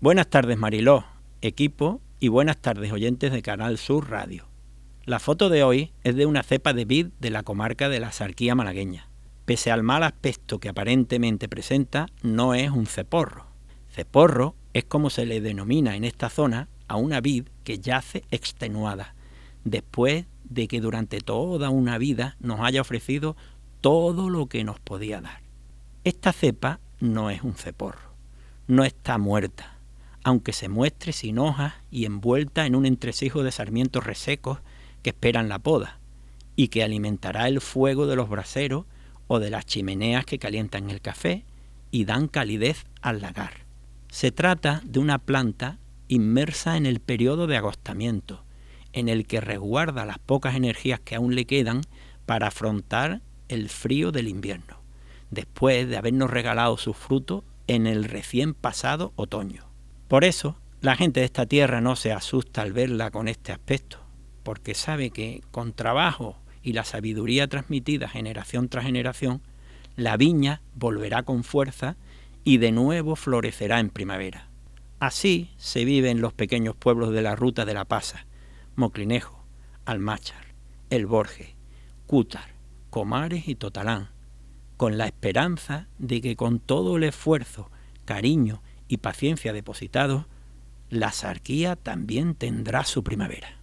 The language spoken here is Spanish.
Buenas tardes Mariló, equipo y buenas tardes oyentes de Canal Sur Radio. La foto de hoy es de una cepa de vid de la comarca de la Sarquía malagueña. Pese al mal aspecto que aparentemente presenta, no es un ceporro. Ceporro es como se le denomina en esta zona a una vid que yace extenuada, después de que durante toda una vida nos haya ofrecido todo lo que nos podía dar. Esta cepa no es un ceporro, no está muerta, aunque se muestre sin hojas y envuelta en un entresijo de sarmientos resecos que esperan la poda, y que alimentará el fuego de los braseros o de las chimeneas que calientan el café y dan calidez al lagar. Se trata de una planta inmersa en el periodo de agostamiento, en el que resguarda las pocas energías que aún le quedan para afrontar el frío del invierno, después de habernos regalado su fruto en el recién pasado otoño. Por eso, la gente de esta tierra no se asusta al verla con este aspecto, porque sabe que con trabajo y la sabiduría transmitida generación tras generación, la viña volverá con fuerza y de nuevo florecerá en primavera. Así se vive en los pequeños pueblos de la ruta de la Pasa, Moclinejo, Almáchar, El Borge, Cútar, Comares y Totalán, con la esperanza de que con todo el esfuerzo, cariño y paciencia depositados, la sarquía también tendrá su primavera.